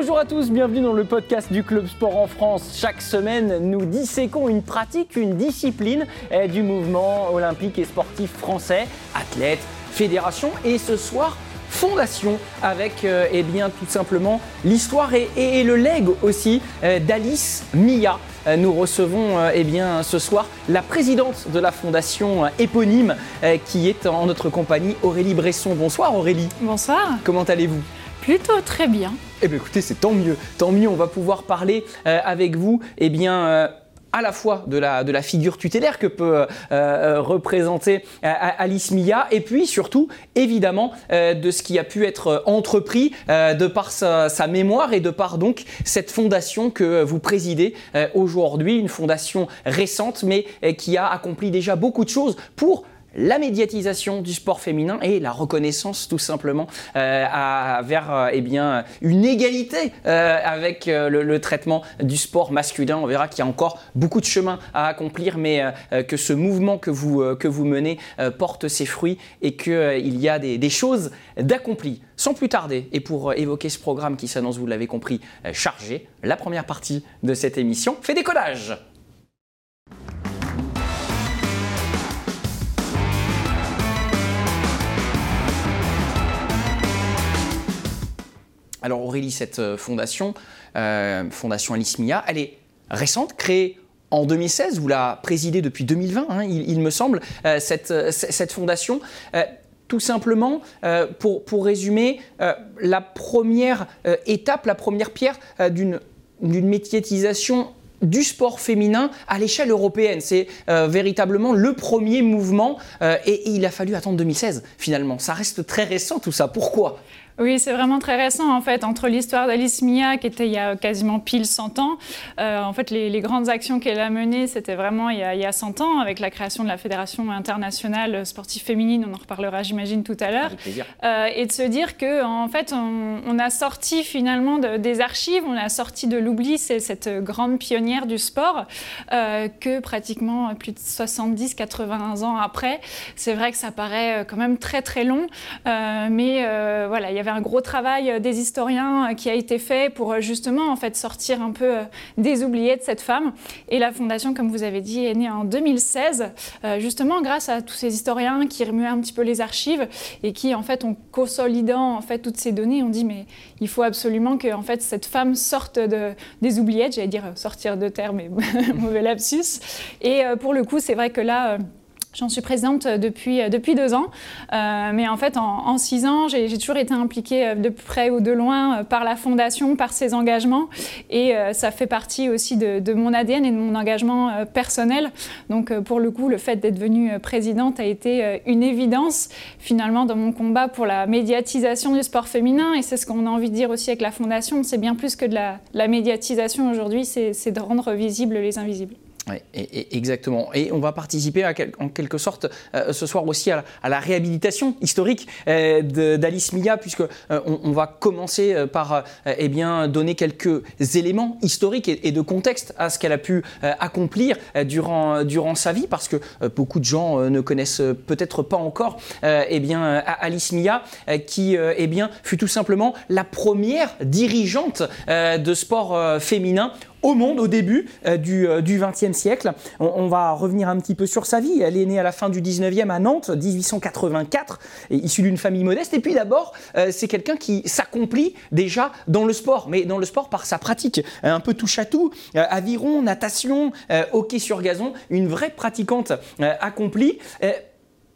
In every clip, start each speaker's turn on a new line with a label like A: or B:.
A: Bonjour à tous, bienvenue dans le podcast du Club Sport en France. Chaque semaine, nous disséquons une pratique, une discipline eh, du mouvement olympique et sportif français, athlètes, fédération et ce soir, fondation avec euh, eh bien tout simplement l'histoire et, le legs aussi euh, d'Alice Mia. Euh, nous recevons eh bien ce soir la présidente de la fondation éponyme qui est en notre compagnie Aurélie Bresson. Bonsoir Aurélie.
B: Bonsoir.
A: Comment allez-vous?
B: Plutôt très bien.
A: Eh bien écoutez, c'est tant mieux, tant mieux, on va pouvoir parler euh, avec vous, eh bien... Euh, à la fois de la, figure tutélaire que peut euh, représenter Alice Mia et puis surtout évidemment de ce qui a pu être entrepris de par sa, sa, mémoire et de par donc cette fondation que vous présidez aujourd'hui, une fondation récente mais qui a accompli déjà beaucoup de choses pour la médiatisation du sport féminin et la reconnaissance tout simplement euh, vers euh, eh bien, une égalité euh, avec le, traitement du sport masculin. On verra qu'il y a encore beaucoup de chemin à accomplir, mais que ce mouvement que vous, que vous menez porte ses fruits et qu'il y a des, des choses d'accomplies. Sans plus tarder, et pour évoquer ce programme qui s'annonce, vous l'avez compris, chargé, la première partie de cette émission fait décollage. Alors Aurélie, cette euh, fondation, euh, Fondation Alice Mia, elle est récente, créée en 2016, vous la présidez depuis 2020, hein, il, me semble, euh, cette, fondation. tout simplement, pour, pour, résumer, la première étape, la première pierre d'une médiatisation du sport féminin à l'échelle européenne. C'est véritablement le premier mouvement et, il a fallu attendre 2016 finalement. Ça reste très récent tout ça. Pourquoi?
B: Oui, c'est vraiment très récent en fait. Entre l'histoire d'Alice Mia, qui était il y a quasiment pile 100 ans, euh, en fait, les, grandes actions qu'elle a menées, c'était vraiment il y, a, il y, a, 100 ans, avec la création de la Fédération internationale sportive féminine, on en reparlera, j'imagine, tout à l'heure. Euh, et de se dire que en fait, on, a sorti finalement des archives, on a sorti de l'oubli c'est cette grande pionnière du sport, euh, que pratiquement plus de 70-80 ans après, c'est vrai que ça paraît quand même très très long, mais voilà, il y avait un gros travail euh, des historiens euh, qui a été fait pour euh, justement en fait sortir un peu des oubliés de cette femme. Et la fondation, comme vous avez dit, est née en 2016, justement grâce à tous ces historiens qui remuaient un petit peu les archives et qui en fait, en consolidant en fait toutes ces données, ont dit mais il faut absolument que en fait cette femme sorte de, des oubliettes. J'allais dire sortir de terre, mais mauvais lapsus. Et pour le coup, c'est vrai que là J'en suis présidente depuis, euh, depuis deux ans, euh, mais en fait, en, six ans, j'ai toujours été impliquée euh, de près ou de loin par la fondation, par ses engagements, et ça fait partie aussi de, mon ADN et de mon engagement personnel. Donc, pour le coup, le fait d'être devenue présidente a été une évidence, finalement, dans mon combat pour la médiatisation du sport féminin, et c'est ce qu'on a envie de dire aussi avec la fondation, c'est bien plus que de la médiatisation aujourd'hui, c'est de rendre visibles les invisibles
A: exactement. Et on va participer en quelque sorte euh, ce soir aussi à la, réhabilitation historique euh, d'Alice Mia, puisque euh, on, va commencer par eh bien, donner quelques éléments historiques et, de contexte à ce qu'elle a pu accomplir durant, sa vie, parce que beaucoup de gens ne connaissent peut-être pas encore eh bien, Alice Mia, qui eh bien, fut tout simplement la première dirigeante de sport féminin au monde au début euh, du XXe euh, siècle. On, va revenir un petit peu sur sa vie. Elle est née à la fin du 19e à Nantes, 1884, et issue d'une famille modeste. Et puis d'abord, euh, c'est quelqu'un qui s'accomplit déjà dans le sport, mais dans le sport par sa pratique, un peu touche à tout, aviron, natation, hockey sur gazon, une vraie pratiquante accomplie.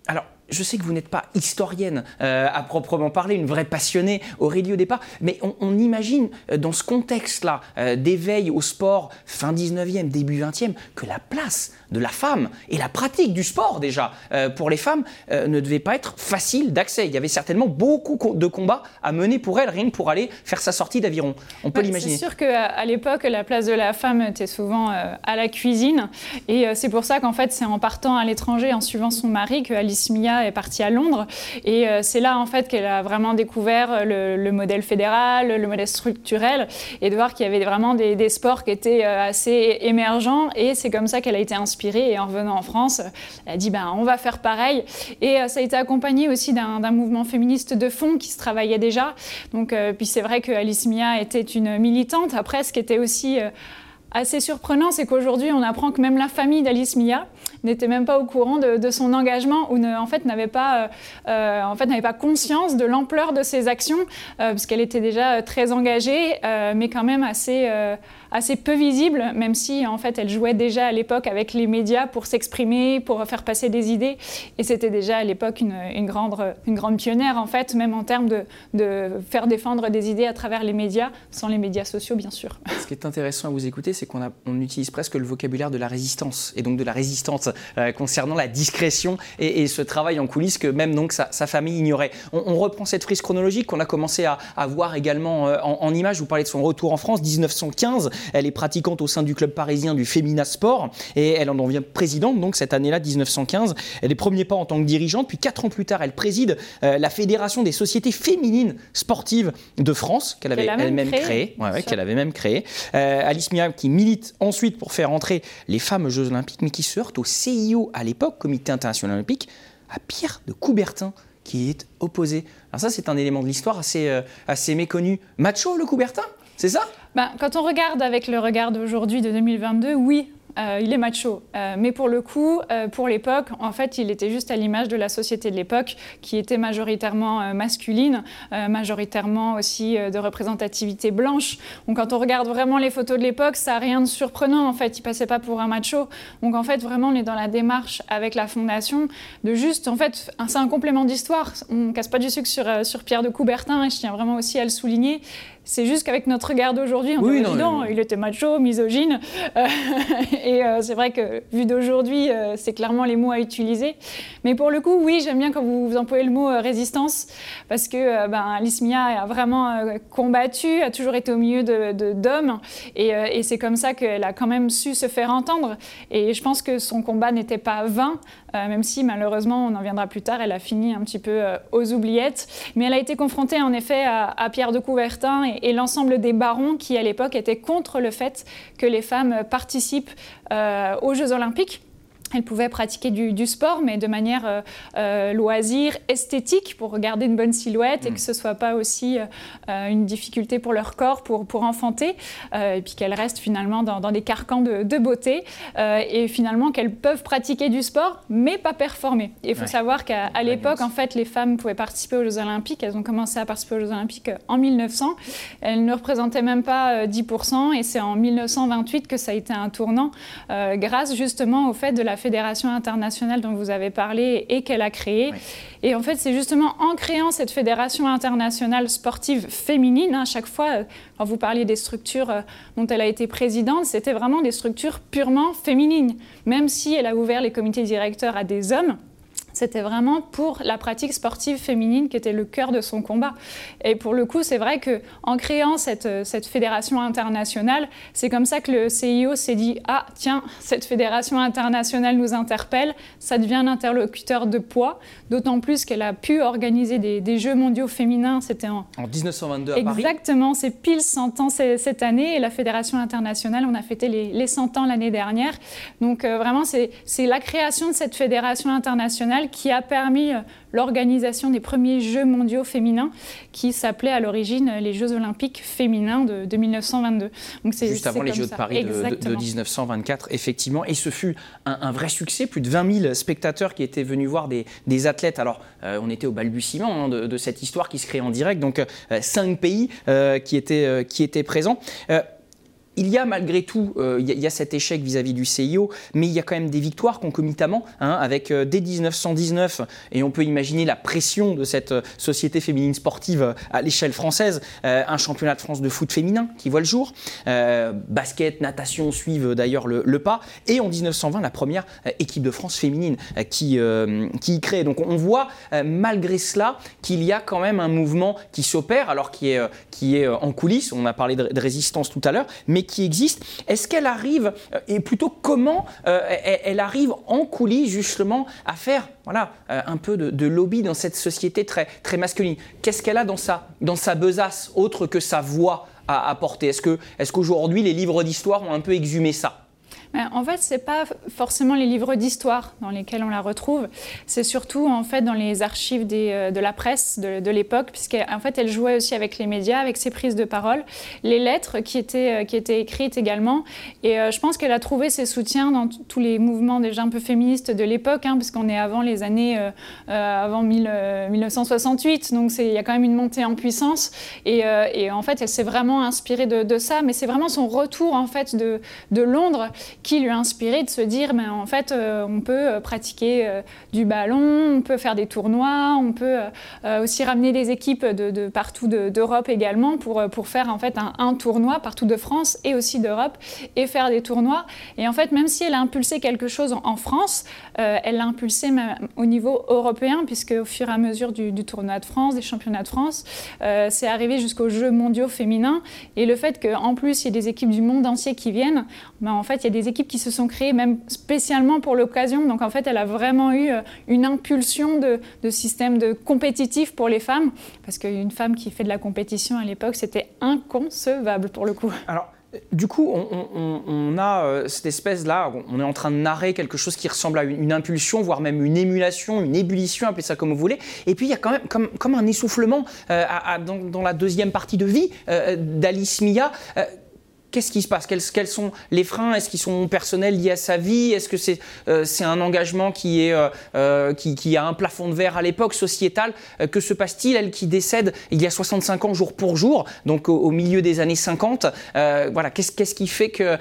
A: alors, je sais que vous n'êtes pas historienne euh, à proprement parler, une vraie passionnée, Aurélie au départ, mais on, imagine euh, dans ce contexte-là euh, d'éveil au sport fin 19e, début 20e, que la place de la femme et la pratique du sport déjà pour les femmes ne devait pas être facile d'accès. Il y avait certainement beaucoup de combats à mener pour elle, rien que pour aller faire sa sortie d'aviron. On peut l'imaginer.
B: C'est sûr qu'à l'époque, la place de la femme était souvent à la cuisine, et c'est pour ça qu'en fait, c'est en partant à l'étranger, en suivant son mari, que Alice Mia Est partie à Londres. Et c'est là, en fait, qu'elle a vraiment découvert le, modèle fédéral, le modèle structurel, et de voir qu'il y avait vraiment des, sports qui étaient assez émergents. Et c'est comme ça qu'elle a été inspirée. Et en revenant en France, elle a dit, ben, on va faire pareil. Et ça a été accompagné aussi d'un mouvement féministe de fond qui se travaillait déjà. Donc, puis c'est vrai que Alice Mia était une militante. Après, ce qui était aussi assez surprenant, c'est qu'aujourd'hui, on apprend que même la famille d'Alice Mia n'était même pas au courant de, son engagement ou ne, en fait n'avait pas, euh, en fait, n'avait pas conscience de l'ampleur de ses actions, euh, parce qu'elle était déjà très engagée, euh, mais quand même assez assez peu visible, même si en fait elle jouait déjà à l'époque avec les médias pour s'exprimer, pour faire passer des idées. Et c'était déjà à l'époque une, grande, une grande pionnière en fait, même en termes de, de, faire défendre des idées à travers les médias, sans les médias sociaux bien sûr.
A: Ce qui est intéressant à vous écouter, c'est qu'on on utilise presque le vocabulaire de la résistance, et donc de la résistance euh, concernant la discrétion et, ce travail en coulisses que même donc sa, famille ignorait. On, reprend cette frise chronologique qu'on a commencé à, voir également euh, en images. Vous parlez de son retour en France, 1915. Elle est pratiquante au sein du club parisien du Femina Sport et elle en devient présidente donc cette année-là, 1915. Elle est premiers pas en tant que dirigeante, puis quatre ans plus tard, elle préside euh, la Fédération des sociétés féminines sportives de France qu'elle avait elle-même créée, qu'elle avait même créée. Alice Mia qui milite ensuite pour faire entrer les femmes aux Jeux Olympiques, mais qui se heurte au CIO à l'époque, Comité international olympique, à Pierre de Coubertin qui est opposé. Alors ça, c'est un élément de l'histoire assez, euh, assez méconnu. Macho, le Coubertin? C'est ça?
B: Ben, Quand on regarde avec le regard d'aujourd'hui, de 2022, oui, euh, il est macho. Euh, mais pour le coup, euh, pour l'époque, en fait, il était juste à l'image de la société de l'époque, qui était majoritairement masculine, majoritairement aussi de représentativité blanche. Donc quand on regarde vraiment les photos de l'époque, ça n'a rien de surprenant, en fait. Il passait pas pour un macho. Donc en fait, vraiment, on est dans la démarche avec la fondation de juste, en fait, c'est un complément d'histoire. On casse pas du sucre sur, sur Pierre de Coubertin, et je tiens vraiment aussi à le souligner. C'est juste qu'avec notre regard d'aujourd'hui, on dit, non, il était macho, misogyne. Euh, et euh, c'est vrai que vu d'aujourd'hui, euh, c'est clairement les mots à utiliser. Mais pour le coup, oui, j'aime bien quand vous, employez le mot résistance, parce que ben, Alice Mia a vraiment combattu, a toujours été au milieu d'hommes. De, et, et c'est comme ça qu'elle a quand même su se faire entendre. Et je pense que son combat n'était pas vain, même si malheureusement, on en viendra plus tard, elle a fini un petit peu aux oubliettes. Mais elle a été confrontée en effet à, Pierre de Coubertin et, l'ensemble des barons qui, à l'époque, étaient contre le fait que les femmes participent euh, aux Jeux olympiques. Elles pouvaient pratiquer du, sport, mais de manière euh, euh, loisir, esthétique, pour garder une bonne silhouette et mm. que ce ne soit pas aussi euh, une difficulté pour leur corps pour, pour enfanter, et puis qu'elles restent finalement dans, des carcans de, beauté, et finalement qu'elles peuvent pratiquer du sport, mais pas performer. Il faut savoir qu'à l'époque, en fait, les femmes pouvaient participer aux Jeux Olympiques. Elles ont commencé à participer aux Jeux Olympiques en 1900. Elles ne représentaient même pas 10%, et c'est en 1928 que ça a été un tournant, grâce justement au fait de la fédération internationale dont vous avez parlé et qu'elle a créée. Et en fait, c'est justement en créant cette fédération internationale sportive féminine, à hein, chaque fois, euh, quand vous parliez des structures euh, dont elle a été présidente, c'était vraiment des structures purement féminines. Même si elle a ouvert les comités directeurs à des hommes, c'était vraiment pour la pratique sportive féminine qui était le cœur de son combat. Et pour le coup, c'est vrai qu'en créant cette, cette, fédération internationale, c'est comme ça que le CIO s'est dit Ah, tiens, cette fédération internationale nous interpelle, ça devient un interlocuteur de poids, d'autant plus qu'elle a pu organiser des, Jeux mondiaux féminins.
A: C'était en, en 1922 à
B: Exactement,
A: Paris.
B: Exactement, c'est pile 100 ans cette année. Et la fédération internationale, on a fêté les, les 100 ans l'année dernière. Donc euh, vraiment, c'est la création de cette fédération internationale qui a permis euh, l'organisation des premiers Jeux mondiaux féminins qui s'appelaient à l'origine les Jeux olympiques féminins de, 1922.
A: Donc c'est juste avant les Jeux de Paris de, 1924, effectivement. Et ce fut un, vrai succès, plus de 20 000 spectateurs qui étaient venus voir des, athlètes. Alors euh, on était au balbutiement hein, de, cette histoire qui se crée en direct, donc euh, cinq pays qui, étaient, qui étaient présents il y a malgré tout, euh, il, y a, cet échec vis-à-vis du CIO, mais il y a quand même des victoires concomitamment, hein, avec euh, dès 1919, et on peut imaginer la pression de cette euh, société féminine sportive à l'échelle française, un championnat de France de foot féminin qui voit le jour, basket, natation suivent d'ailleurs le, pas, et en 1920 la première équipe de France féminine qui, qui y crée. Donc on voit malgré cela qu'il y a quand même un mouvement qui s'opère, alors qui est, qui est en coulisses, on a parlé de, de résistance tout à l'heure, mais qui existe. Est-ce qu'elle arrive, et plutôt comment elle, arrive en coulisses justement à faire voilà, un peu de, lobby dans cette société très, masculine? Qu'est-ce qu'elle a dans sa, dans sa besace, autre que sa voix à apporter Est-ce qu'aujourd'hui les livres d'histoire ont un peu exhumé ça?
B: En fait, ce n'est pas forcément les livres d'histoire dans lesquels on la retrouve, c'est surtout en fait dans les archives euh, de la presse de, l'époque, puisqu'en fait elle jouait aussi avec les médias, avec ses prises de parole, les lettres qui étaient, euh, qui étaient écrites également. Et euh, je pense qu'elle a trouvé ses soutiens dans tous les mouvements déjà un peu féministes de l'époque, hein, puisqu'on est avant les années avant 1968, donc il y a quand même une montée en puissance. Et, en fait, elle s'est vraiment inspirée de, ça, mais c'est vraiment son retour en fait de, de Londres qui lui a inspiré de se dire, mais en fait, euh, on peut euh, pratiquer euh, du ballon, on peut faire des tournois, on peut aussi ramener des équipes de, partout d'Europe également pour, pour faire en fait un, tournoi partout de France et aussi d'Europe et faire des tournois. Et en fait, même si elle a impulsé quelque chose en, France, elle l'a impulsé au niveau européen, puisque au fur et à mesure du, tournoi de France, des championnats de France, c'est arrivé jusqu'aux Jeux mondiaux féminins. Et le fait qu'en plus, il y ait des équipes du monde entier qui viennent, ben, en fait, il y a des équipes qui se sont créées même spécialement pour l'occasion. Donc en fait, elle a vraiment eu euh, une impulsion de, système de compétitif pour les femmes, parce qu'une femme qui fait de la compétition à l'époque, c'était inconcevable pour le coup.
A: Alors, du coup, on, a euh, cette espèce-là, on est en train de narrer quelque chose qui ressemble à une, impulsion, voire même une émulation, une ébullition, appelez ça comme vous voulez. Et puis il y a quand même comme, comme un essoufflement euh, dans, la deuxième partie de vie d'Alice Mia. Qu'est-ce qui se passe? Quels, sont les freins? Est-ce qu'ils sont personnels liés à sa vie? Est-ce que c'est euh, un engagement euh, euh, qui, a un plafond de verre à l'époque, sociétal? Que se passe-t-il? Elle qui décède il y a 65 ans jour pour jour, donc au, milieu des années 50. voilà, Qu'est-ce qui fait que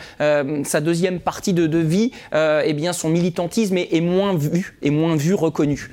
A: sa deuxième partie de, vie, eh bien, son militantisme est, est moins vu, est moins vu, reconnu?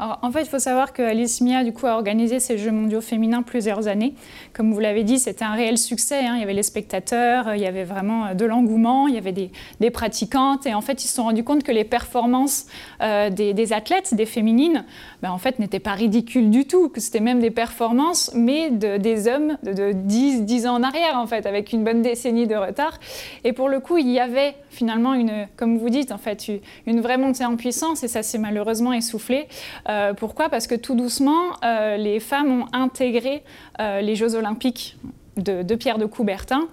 B: En fait, il faut savoir que Alice Mia du coup, a organisé ces Jeux mondiaux féminins plusieurs années. Comme vous l'avez dit, c'était un réel succès. Hein. Il y avait les spectateurs, euh, il y avait vraiment euh, de l'engouement, il y avait des, pratiquantes. Et en fait, ils se sont rendus compte que les performances euh, des, athlètes, des féminines, ben, en fait, n'étaient pas ridicules du tout. Que c'était même des performances, mais des hommes de, 10, 10 ans en arrière, en fait, avec une bonne décennie de retard. Et pour le coup, il y avait finalement une, comme vous dites, en fait, une vraie montée en puissance. Et ça s'est malheureusement essoufflé. Euh, pourquoi? Parce que tout doucement, euh, les femmes ont intégré euh, les Jeux olympiques de, Pierre de Coubertin.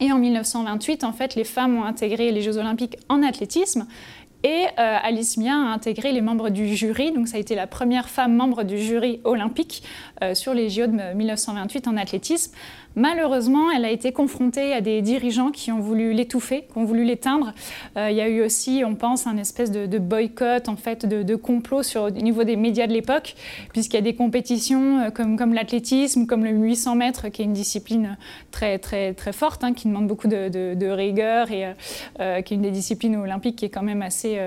B: Et en 1928, en fait, les femmes ont intégré les Jeux olympiques en athlétisme. Et Alice Mia a intégré les membres du jury, donc ça a été la première femme membre du jury olympique sur les JO de 1928 en athlétisme. Malheureusement, elle a été confrontée à des dirigeants qui ont voulu l'étouffer, qui ont voulu l'éteindre. Euh, il y a eu aussi, on pense, un espèce de, boycott, en fait, de, complot sur, au niveau des médias de l'époque, puisqu'il y a des compétitions euh, comme, l'athlétisme, comme le 800 mètres, qui est une discipline très, très, très forte, hein, qui demande beaucoup de, rigueur et euh, qui est une des disciplines olympiques qui est quand même assez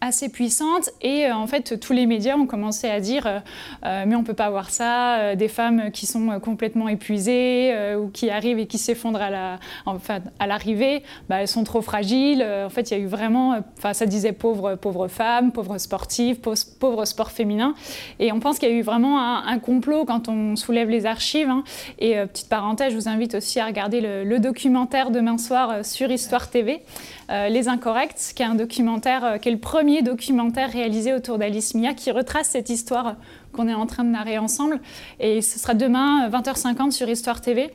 B: assez puissante. Et euh, en fait tous les médias ont commencé à dire euh, euh, mais on peut pas voir ça des femmes qui sont complètement épuisées ou qui arrivent et qui s'effondrent à la enfin à l'arrivée bah, elles sont trop fragiles. En fait il y a eu vraiment enfin ça disait pauvres pauvres femmes pauvres sportives pauvres, sport féminin et on pense qu'il y a eu vraiment un, complot quand on soulève les archives hein. et petite parenthèse je vous invite aussi à regarder le documentaire demain soir sur Histoire TV Les Incorrects qui est un documentaire qui est le premier documentaire réalisé autour d'Alice Mia qui retrace cette histoire qu'on est en train de narrer ensemble. Et ce sera demain, 20h50 sur Histoire TV.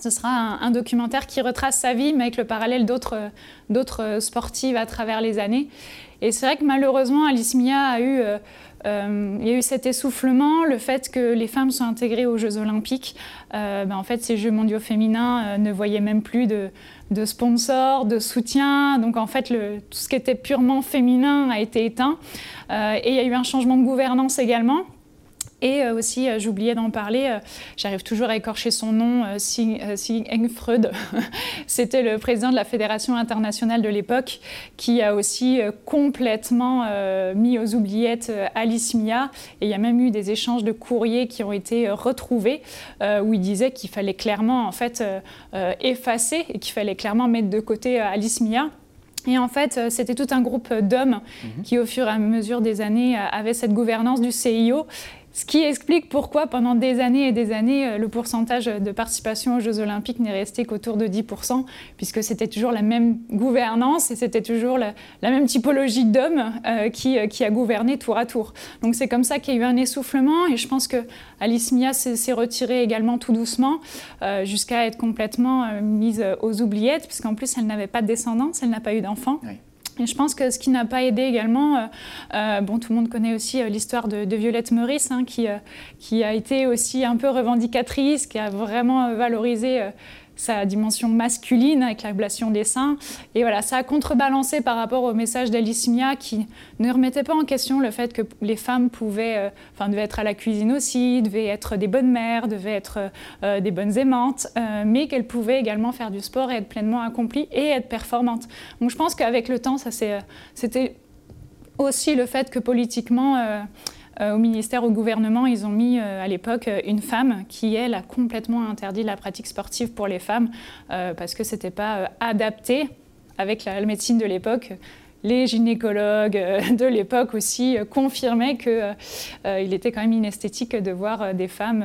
B: Ce sera un, documentaire qui retrace sa vie, mais avec le parallèle d'autres sportives à travers les années. Et c'est vrai que malheureusement, Alice Mia a eu... Euh, euh, il y a eu cet essoufflement, le fait que les femmes soient intégrées aux Jeux Olympiques. Euh, ben, en fait, ces Jeux mondiaux féminins ne voyaient même plus de, sponsors, de soutien. Donc en fait, tout ce qui était purement féminin a été éteint. Euh, et il y a eu un changement de gouvernance également. Et euh, aussi, euh, j'oubliais d'en parler, j'arrive toujours à écorcher son nom, Freud. C'était le président de la Fédération internationale de l'époque qui a aussi complètement mis aux oubliettes Alice Mia. Et il y a même eu des échanges de courriers qui ont été retrouvés où il disait qu'il fallait clairement en fait effacer et qu'il fallait clairement mettre de côté Alice Mia. Et en fait, c'était tout un groupe d'hommes mhm. qui, au fur et à mesure des années, avaient cette gouvernance du CIO ce qui explique pourquoi pendant des années et des années, le pourcentage de participation aux Jeux olympiques n'est resté qu'autour de 10%, puisque c'était toujours la même gouvernance et c'était toujours la, même typologie d'hommes qui, qui, a gouverné tour à tour. Donc c'est comme ça qu'il y a eu un essoufflement et je pense que Alice Mia s'est retirée également tout doucement jusqu'à être complètement mise aux oubliettes, puisqu'en plus elle n'avait pas de descendance, elle n'a pas eu d'enfant. Je pense que ce qui n'a pas aidé également, euh, euh, bon, tout le monde connaît aussi euh, l'histoire de, Violette Meurice, hein, qui a été aussi un peu revendicatrice, qui a vraiment valorisé sa dimension masculine avec l'ablation des seins. Et voilà, ça a contrebalancé par rapport au message d'Alice Mia qui ne remettait pas en question le fait que les femmes pouvaient, euh, enfin, devaient être à la cuisine aussi, devaient être des bonnes mères, devaient être euh, des bonnes aimantes, euh, mais qu'elles pouvaient également faire du sport et être pleinement accomplies et être performantes. Donc je pense qu'avec le temps, ça c'était aussi le fait que politiquement, euh, au ministère, au gouvernement, ils ont mis euh, à l'époque euh, une femme qui, elle, a complètement interdit la pratique sportive pour les femmes parce que ce n'était pas adapté avec la médecine de l'époque les gynécologues de l'époque aussi confirmaient qu'il était quand même inesthétique de voir des femmes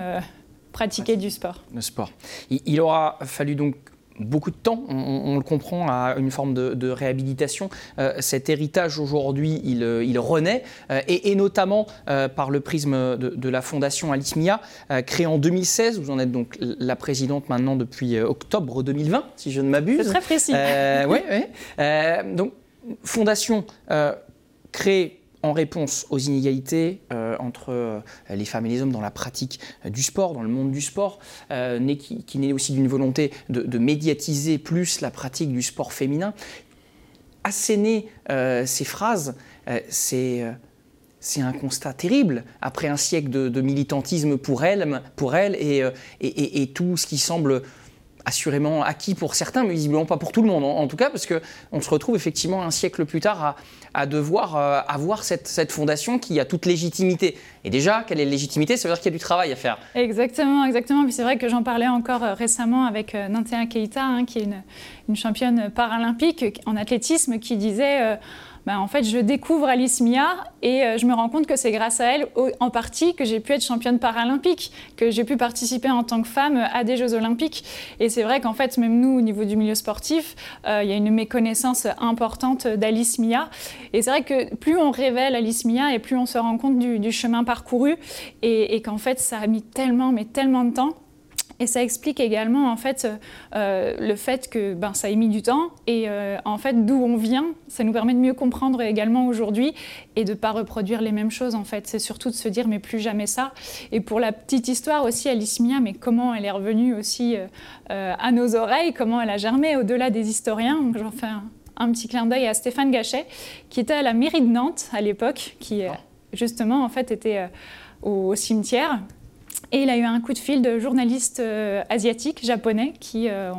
B: pratiquer du sport.
A: Le sport. Il aura fallu donc beaucoup de temps, on, le comprend, à une forme de, réhabilitation. Euh, cet héritage aujourd'hui, il, euh, renaît, euh, et, notamment par le prisme de, la fondation Alice Mia, créée en 2016. Vous en êtes donc la présidente maintenant depuis octobre 2020, si je ne m'abuse.
B: C'est très précis.
A: oui, oui. donc, fondation créée en réponse aux inégalités euh, entre euh, les femmes et les hommes dans la pratique euh, du sport, dans le monde du sport, qui, naît aussi d'une volonté de, médiatiser plus la pratique du sport féminin. Asséner ces phrases, c'est c'est un constat terrible après un siècle de, militantisme pour elle, pour elle et, et, tout ce qui semble assurément acquis pour certains, mais visiblement pas pour tout le monde, en, tout cas, parce qu'on se retrouve effectivement un siècle plus tard à, devoir euh, avoir cette, fondation qui a toute légitimité. Et déjà, quelle est la légitimité? Ça veut dire qu'il y a du travail à faire.
B: Exactement, exactement. Puis c'est vrai que j'en parlais encore euh, récemment avec euh, Nantea Keita, hein, qui est une, championne paralympique en athlétisme, qui disait... Bah, en fait, je découvre Alice Mia et euh, je me rends compte que c'est grâce à elle, en partie, que j'ai pu être championne paralympique, que j'ai pu participer en tant que femme à des Jeux olympiques. Et c'est vrai qu'en fait, même nous, au niveau du milieu sportif, euh, il y a une méconnaissance importante d'Alice Mia. Et c'est vrai que plus on révèle Alice Mia et plus on se rend compte du, chemin parcouru et, et qu'en fait, ça a mis tellement, mais tellement de temps et ça explique également en fait euh, le fait que ben, ça ait mis du temps et euh, en fait d'où on vient, ça nous permet de mieux comprendre également aujourd'hui et de ne pas reproduire les mêmes choses en fait. C'est surtout de se dire mais plus jamais ça. Et pour la petite histoire aussi, Alice Mia, mais comment elle est revenue aussi euh, à nos oreilles, comment elle a germé au-delà des historiens. Donc j'en fais un, petit clin d'œil à Stéphane Gachet qui était à la mairie de Nantes à l'époque, qui ah. justement en fait était au cimetière et il a eu un coup de fil de journalistes euh, asiatiques, japonais, qui euh,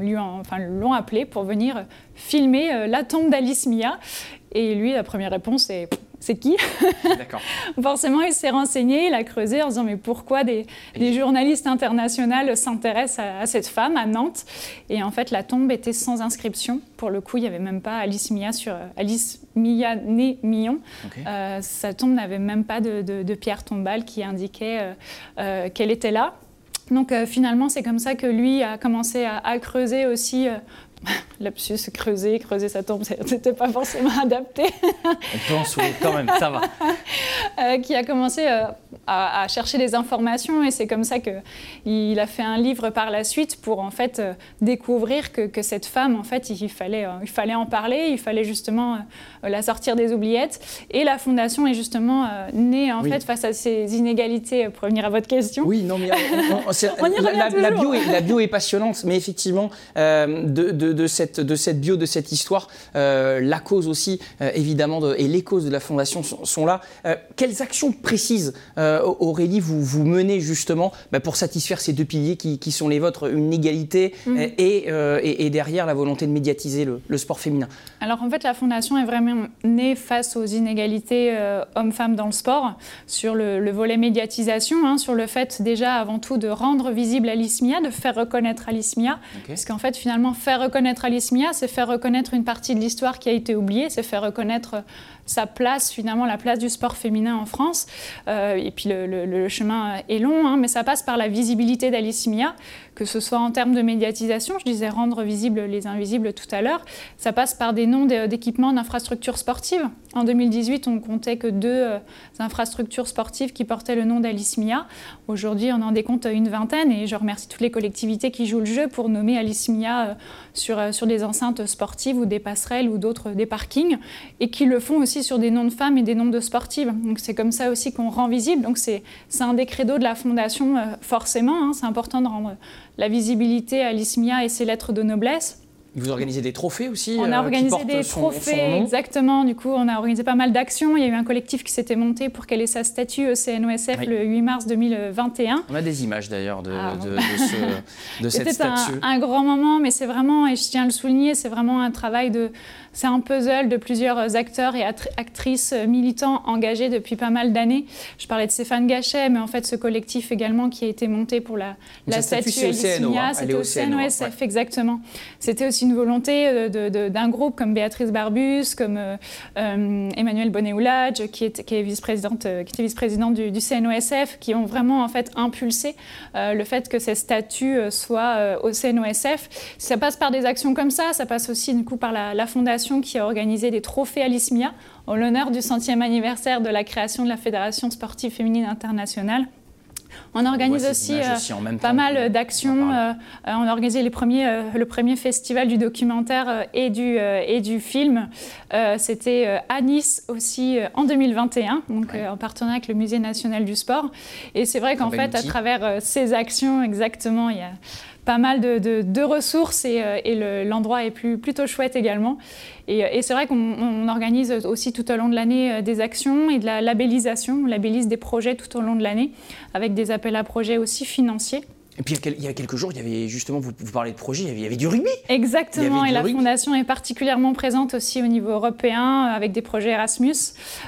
B: lui enfin, l'ont appelé pour venir filmer euh, la tombe d'Alice Mia. Et lui, la première réponse est c'est qui Forcément, il s'est renseigné, il a creusé en disant mais pourquoi des, journalistes internationaux s'intéressent à, cette femme à Nantes? Et en fait, la tombe était sans inscription. Pour le coup, il n'y avait même pas Alice Mia sur Alice Mia née Millon. Euh, sa tombe n'avait même pas de, pierre tombale qui indiquait euh, euh, qu'elle était là. Donc finalement, c'est comme ça que lui a commencé à creuser aussi Lapsus, creuser, creuser sa tombe, c'était pas forcément adapté.
A: On peut en sourire quand même, ça va.
B: Euh, qui a commencé euh, à, chercher des informations et c'est comme ça qu'il a fait un livre par la suite pour en fait euh, découvrir que, cette femme, en fait, il fallait, il fallait en parler, il fallait justement la sortir des oubliettes. Et la fondation est justement née en fait face à ces inégalités, pour revenir à votre question.
A: Oui, non, mais la, bio est, la, bio est, passionnante, mais effectivement, de de, cette, de cette bio, de cette histoire. Euh, la cause aussi, euh, évidemment, et les causes de la Fondation sont, là. Euh, quelles actions précises, Aurélie, vous, vous menez justement bah, pour satisfaire ces deux piliers qui, qui sont les vôtres, une égalité mhm. et, et, derrière la volonté de médiatiser le, sport féminin?
B: Alors en fait, la Fondation est vraiment née face aux inégalités hommes-femmes dans le sport, sur le, volet médiatisation, hein, sur le fait déjà avant tout de rendre visible Alice Mia, de faire reconnaître Alice Mia, parce qu'en fait finalement faire reconnaître reconnaître Alice C'est faire reconnaître une partie de l'histoire qui a été oubliée, c'est faire reconnaître sa place, finalement, la place du sport féminin en France. et puis le, chemin est long, hein, mais ça passe par la visibilité d'Alice Mia, que ce soit en termes de médiatisation, je disais rendre visibles les invisibles tout à l'heure, ça passe par des noms d'équipements d'infrastructures sportives. En 2018, on comptait que deux euh, infrastructures sportives qui portaient le nom d'Alice Mia. Aujourd'hui, on en décompte une vingtaine et je remercie toutes les collectivités qui jouent le jeu pour nommer Alice Mia euh, sur, euh, sur des enceintes sportives ou des passerelles ou d'autres des parkings et qui le font aussi sur des noms de femmes et des noms de sportives. Donc c'est comme ça aussi qu'on rend visible. Donc c'est un des credos de la fondation forcément. Hein. c'est important de rendre la visibilité à l'ISMIA et ses lettres de noblesse.
A: Vous organisez des trophées aussi
B: On a euh, organisé des trophées, exactement. Du coup, on a organisé pas mal d'actions. Il y a eu un collectif qui s'était monté pour qu'elle ait sa statue au CNOSF le 8 mars 2021.
A: On a des images d'ailleurs de, ah, de, cette statue.
B: C'était un, un, grand moment, mais c'est vraiment, et je tiens à le souligner, c'est vraiment un travail de, c'est un puzzle de plusieurs acteurs et actrices militants engagés depuis pas mal d'années. Je parlais de Stéphane Gachet, mais en fait, ce collectif également qui a été monté pour la, la statue
A: C'était
B: au CNOSF, exactement. C'était aussi une volonté euh, d'un groupe comme Béatrice Barbus, comme euh, euh, Emmanuel Bonnet-Oulage, qui, est, qui, est vice-présidente, qui était vice-présidente du, du, CNOSF, qui ont vraiment en fait impulsé le fait que ces statues soient au CNOSF. Ça passe par des actions comme ça, ça passe aussi du coup par la, la fondation qui a organisé des trophées Alismia en l'honneur du centième anniversaire de la création de la Fédération sportive féminine internationale. On organise aussi, euh, pas mal d'actions. Euh, on a organisé les premiers, euh, le premier festival du documentaire et, du, et du film. C'était à Nice aussi en 2021, donc en partenariat avec le Musée national du sport. Et c'est vrai qu'en fait, à travers ces actions, exactement, il y a pas mal de, ressources et, euh, l'endroit est plus, plutôt chouette également. Et, et c'est vrai qu'on organise aussi tout au long de l'année euh, des actions et de la labellisation. On labellise des projets tout au long de l'année avec des appels à projets aussi financiers.
A: Et puis il y a quelques jours, il y avait justement, vous, parlez de projet, il y avait, du rugby.
B: Exactement, et la Fondation est particulièrement présente aussi au niveau européen euh, avec des projets Erasmus.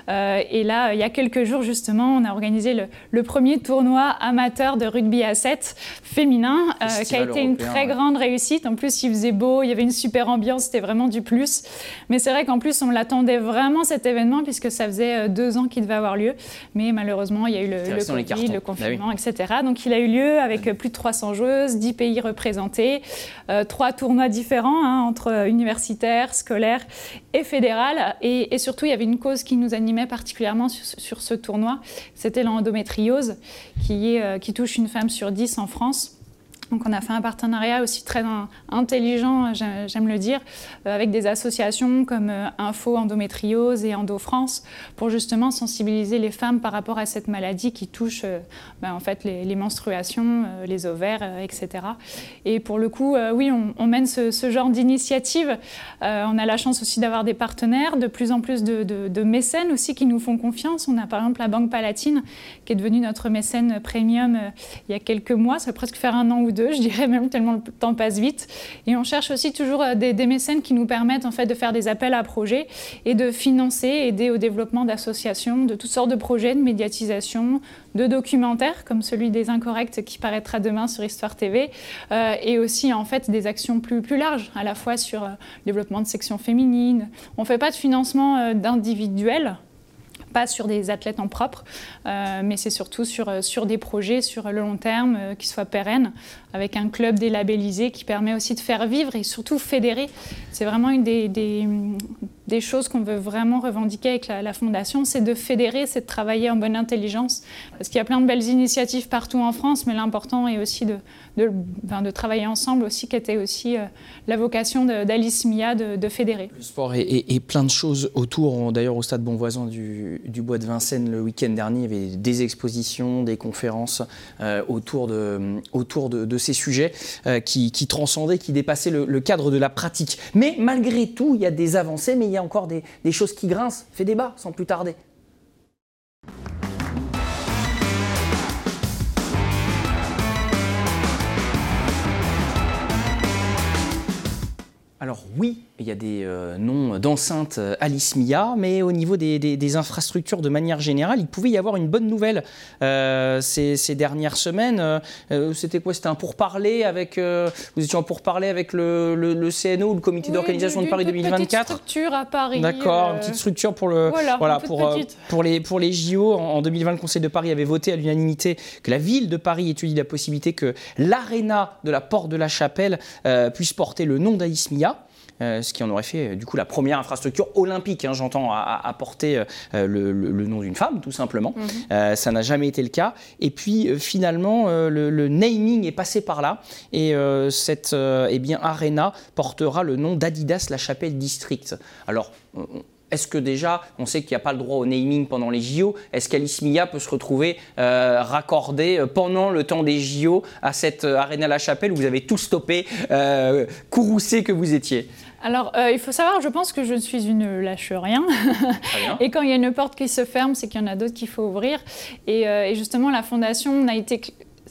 B: Euh, et là, il y a quelques jours justement, on a organisé le, premier tournoi amateur de rugby à 7 féminin, euh, qui a été une très grande réussite. En plus, il faisait beau, il y avait une super ambiance, c'était vraiment du plus. Mais c'est vrai qu'en plus, on l'attendait vraiment cet événement puisque ça faisait deux ans qu'il devait avoir lieu. Mais malheureusement, il y a eu le, le Covid, le bah confinement, etc. Donc il a eu lieu avec plus de 300 joueuses, 10 pays représentés, euh, trois tournois différents hein, entre universitaires, scolaires et fédéral. Et, surtout, il y avait une cause qui nous animait particulièrement sur, ce tournoi, c'était l'endométriose, qui, euh, qui touche une femme sur 10 en France. Donc on a fait un partenariat aussi très intelligent, j'aime le dire, euh, avec des associations comme euh, Info Endométriose et Endo France pour justement sensibiliser les femmes par rapport à cette maladie qui touche euh, ben, en fait les, menstruations, les ovaires, etc. Et pour le coup, oui, on, mène ce, genre d'initiative. on a la chance aussi d'avoir des partenaires, de plus en plus de, de, mécènes aussi qui nous font confiance. On a par exemple la Banque Palatine qui est devenue notre mécène premium il y a quelques mois, ça va presque faire un an ou deux je dirais même tellement le temps passe vite. Et on cherche aussi toujours euh, des, mécènes qui nous permettent en fait de faire des appels à projets et de financer, aider au développement d'associations, de toutes sortes de projets de médiatisation, de documentaires comme celui des Incorrects qui paraîtra demain sur Histoire TV, euh, et aussi en fait des actions plus, plus larges, à la fois sur euh, le développement de sections féminines. On ne fait pas de financement d'individuels, pas sur des athlètes en propre, euh, mais c'est surtout sur, euh, sur des projets sur le long terme euh, qui soient pérennes, avec un club délabellisé qui permet aussi de faire vivre et surtout fédérer. C'est vraiment une des, des, des choses qu'on veut vraiment revendiquer avec la, Fondation, c'est de fédérer, c'est de travailler en bonne intelligence. Parce qu'il y a plein de belles initiatives partout en France, mais l'important est aussi de, de, travailler ensemble, aussi, qui était aussi euh, la vocation d'Alice Mia de, fédérer.
A: Le sport et, plein de choses autour. D'ailleurs, au stade Bonvoisin du, Bois de Vincennes, le week-end dernier, il y avait des expositions, des conférences euh, autour, de, ces sujets euh, qui, qui, transcendaient, qui dépassaient le, le cadre de la pratique. Mais malgré tout, il y a des avancées, mais il y a encore des, choses qui grincent. Fait débat sans plus tarder. Alors oui, il y a des euh, noms d'enceintes euh, Alice Mia, mais au niveau des, infrastructures de manière générale, il pouvait y avoir une bonne nouvelle euh, ces, dernières semaines. C'était quoi? C'était un pourparler avec. vous étiez en pourparler avec le, le, CNO, le Comité d'organisation de Paris 2024. Une petite
B: structure à Paris.
A: D'accord, une petite structure pour le. Voilà, pour, pour, les, pour les JO. En 2020, le Conseil de Paris avait voté à l'unanimité que la ville de Paris étudie la possibilité que l'aréna de la Porte de la Chapelle puisse porter le nom d'Alice Mia. Euh, ce qui en aurait fait du coup la première infrastructure olympique, hein, j'entends, à, porter euh, le, nom d'une femme, tout simplement. Mhm. Euh, ça n'a jamais été le cas. Et puis finalement, le, naming est passé par là, et cette eh bien, arena portera le nom d'Adidas La Chapelle District. Alors, est-ce que déjà, on sait qu'il n'y a pas le droit au naming pendant les JO Est-ce qu'Alice Mia peut se retrouver raccordée pendant le temps des JO à cette Arena La Chapelle où vous avez tout stoppé, courroucé que vous étiez?
B: Alors, euh, il faut savoir, je pense que je suis une lâche-rien. et quand il y a une porte qui se ferme, c'est qu'il y en a d'autres qu'il faut ouvrir. Et, euh, justement, la fondation, on a été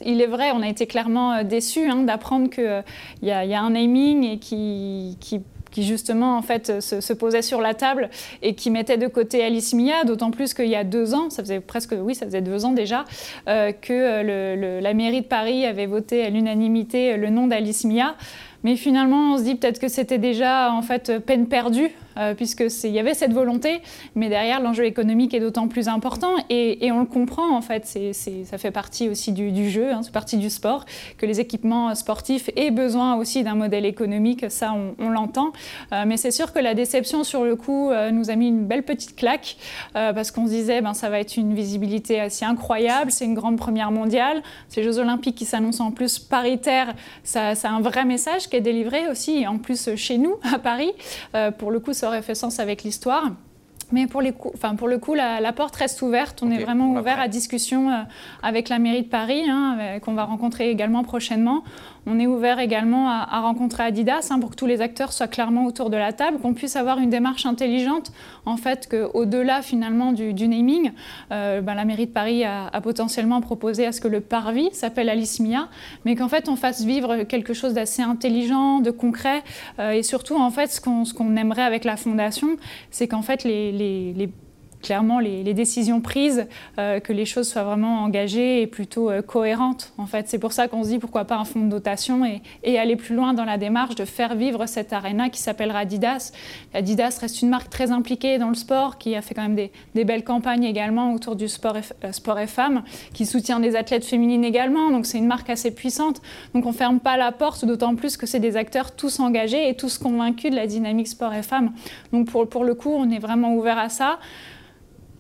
B: il est vrai, on a été clairement euh, déçus hein, d'apprendre qu'il y, a un naming et qui, qui qui justement en fait se, posait sur la table et qui mettait de côté Alice Mia, d'autant plus qu'il y a deux ans, ça faisait presque, oui, ça faisait deux ans déjà, que la mairie de Paris avait voté à l'unanimité le nom d'Alice Mia. Mais finalement, on se dit peut-être que c'était déjà en fait peine perdue euh, puisqu'il y avait cette volonté, mais derrière, l'enjeu économique est d'autant plus important. Et, on le comprend en fait, ça fait partie aussi du, jeu, hein, c'est partie du sport, que les équipements sportifs aient besoin aussi d'un modèle économique, ça on, l'entend, euh, mais c'est sûr que la déception sur le coup euh, nous a mis une belle petite claque, parce qu'on se disait, ben, ça va être une visibilité assez incroyable, c'est une grande première mondiale, ces Jeux olympiques qui s'annoncent en plus paritaires, ça, a un vrai message qui est délivré aussi, en plus chez nous, à Paris, pour le coup ça aurait fait sens avec l'histoire. Mais pour, les enfin, pour le coup, la, porte reste ouverte. On est vraiment ouvert à discussion euh, avec la mairie de Paris, hein, qu'on va rencontrer également prochainement. On est ouvert également à, rencontrer Adidas hein, pour que tous les acteurs soient clairement autour de la table, qu'on puisse avoir une démarche intelligente, en fait, qu'au-delà finalement du, naming, euh, ben, la mairie de Paris a, potentiellement proposé à ce que le parvis s'appelle Alice Mia, mais qu'en fait on fasse vivre quelque chose d'assez intelligent, de concret, euh, et surtout en fait ce qu'on aimerait avec la fondation, c'est qu'en fait les, les clairement les, décisions prises, euh, que les choses soient vraiment engagées et plutôt euh, cohérentes. En fait, c'est pour ça qu'on se dit pourquoi pas un fonds de dotation et, aller plus loin dans la démarche de faire vivre cette arena qui s'appellera Adidas. Adidas reste une marque très impliquée dans le sport, qui a fait quand même des, belles campagnes également autour du sport et, euh, sport et femmes, qui soutient des athlètes féminines également. Donc c'est une marque assez puissante. Donc on ferme pas la porte, d'autant plus que c'est des acteurs tous engagés et tous convaincus de la dynamique sport et femmes. Donc pour, pour le coup, on est vraiment ouvert à ça.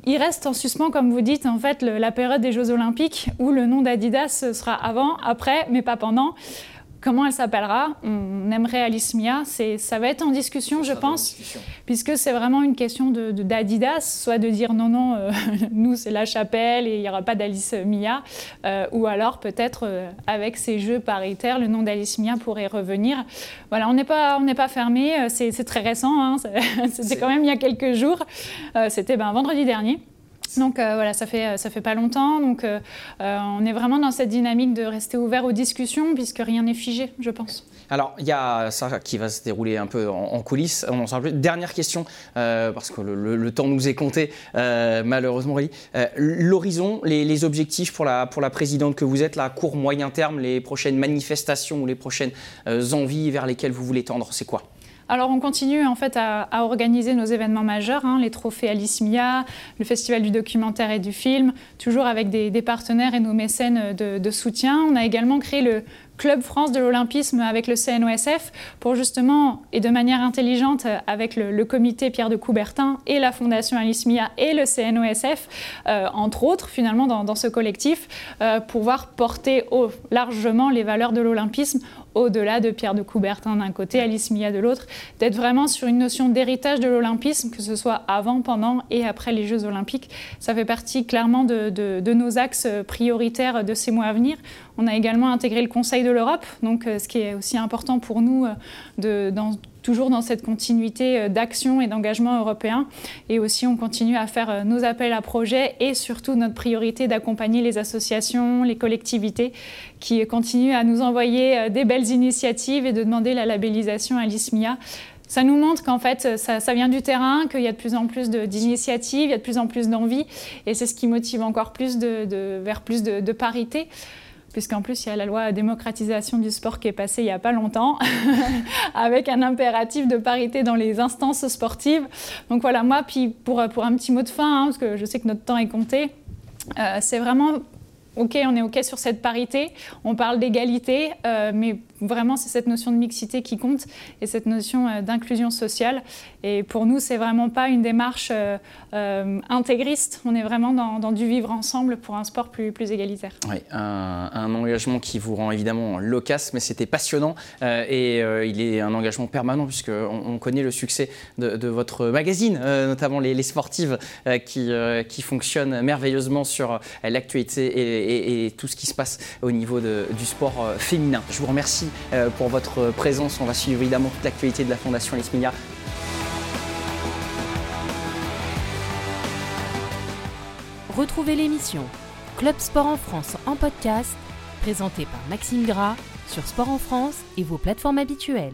B: Il reste en suspens, comme vous dites, en fait, la période des Jeux Olympiques où le nom d'Adidas sera avant, après, mais pas pendant. Comment elle s'appellera? On aimerait Alice Mia. Ça va être en discussion, je pense, puisque c'est vraiment une question d'Adidas, soit de dire non, non, euh, nous c'est la chapelle et il n'y aura pas d'Alice Mia, euh, ou alors peut-être euh, avec ces jeux paritaires, le nom d'Alice Mia pourrait revenir. Voilà, on n'est pas, on pas fermé, c'est très récent, hein, c'était quand même il y a quelques jours, c'était ben, vendredi dernier. Donc euh, voilà, ça fait, euh, ça fait pas longtemps. Donc euh, on est vraiment dans cette dynamique de rester ouvert aux discussions puisque rien n'est figé, je pense.
A: Alors il y a ça qui va se dérouler un peu en, coulisses. On en plus. Dernière question parce que le, temps nous est compté malheureusement. L'horizon, les, les, objectifs pour la, pour la présidente que vous êtes, la court moyen terme, les prochaines manifestations ou les prochaines envies vers lesquelles vous voulez tendre, c'est quoi?
B: Alors on continue en fait à, organiser nos événements majeurs, hein, les trophées Alice Mia, le festival du documentaire et du film, toujours avec des, partenaires et nos mécènes de, soutien. On a également créé le Club France de l'Olympisme avec le CNOSF pour justement, et de manière intelligente, avec le, comité Pierre de Coubertin et la Fondation Alice Mia et le CNOSF, euh, entre autres, finalement, dans, ce collectif, euh, pouvoir porter largement les valeurs de l'Olympisme au-delà de Pierre de Coubertin d'un côté, Alice Mia de l'autre, d'être vraiment sur une notion d'héritage de l'Olympisme, que ce soit avant, pendant et après les Jeux Olympiques. Ça fait partie clairement de, nos axes prioritaires de ces mois à venir. On a également intégré le Conseil de l'Europe, donc euh, ce qui est aussi important pour nous, euh, de, toujours dans cette continuité euh, d'action et d'engagement européen. Et aussi, on continue à faire nos appels à projets et surtout notre priorité d'accompagner les associations, les collectivités qui continuent à nous envoyer des belles initiatives et de demander la labellisation à l'ISMIA. Ça nous montre qu'en fait, ça, vient du terrain, qu'il y a de plus en plus d'initiatives, il y a de plus en plus d'envie, et c'est ce qui motive encore plus vers plus de, parité puisqu'en plus il y a la loi démocratisation du sport qui est passée il n'y a pas longtemps, avec un impératif de parité dans les instances sportives. Donc voilà, moi, puis pour, pour un petit mot de fin, hein, parce que je sais que notre temps est compté, euh, c'est vraiment OK, on est OK sur cette parité, on parle d'égalité, euh, mais vraiment c'est cette notion de mixité qui compte et cette notion euh, d'inclusion sociale. Et pour nous, c'est vraiment pas une démarche euh, intégriste, on est vraiment dans, du vivre ensemble pour un sport plus, égalitaire.
A: Oui, un, engagement qui vous rend évidemment loquace, mais c'était passionnant et il est un engagement permanent puisqu'on on connaît le succès de, votre magazine, notamment les, sportives qui, fonctionnent merveilleusement sur l'actualité et tout ce qui se passe au niveau du sport euh, féminin. Je vous remercie euh, pour votre présence. On va suivre évidemment toute l'actualité de la Fondation Lesmia.
C: Retrouvez l'émission Club Sport en France en podcast, présentée par Maxime Gras sur Sport en France et vos plateformes habituelles.